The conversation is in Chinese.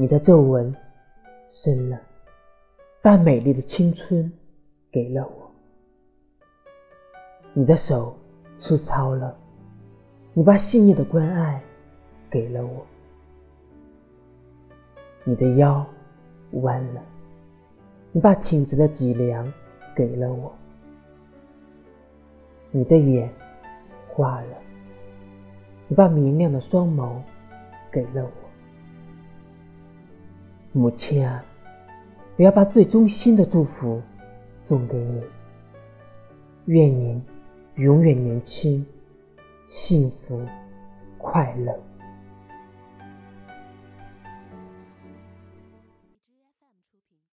你的皱纹深了，把美丽的青春给了我；你的手粗糙了，你把细腻的关爱给了我；你的腰弯了，你把挺直的脊梁给了我；你的眼花了，你把明亮的双眸给了我。母亲啊，我要把最衷心的祝福送给你，愿您永远年轻、幸福、快乐。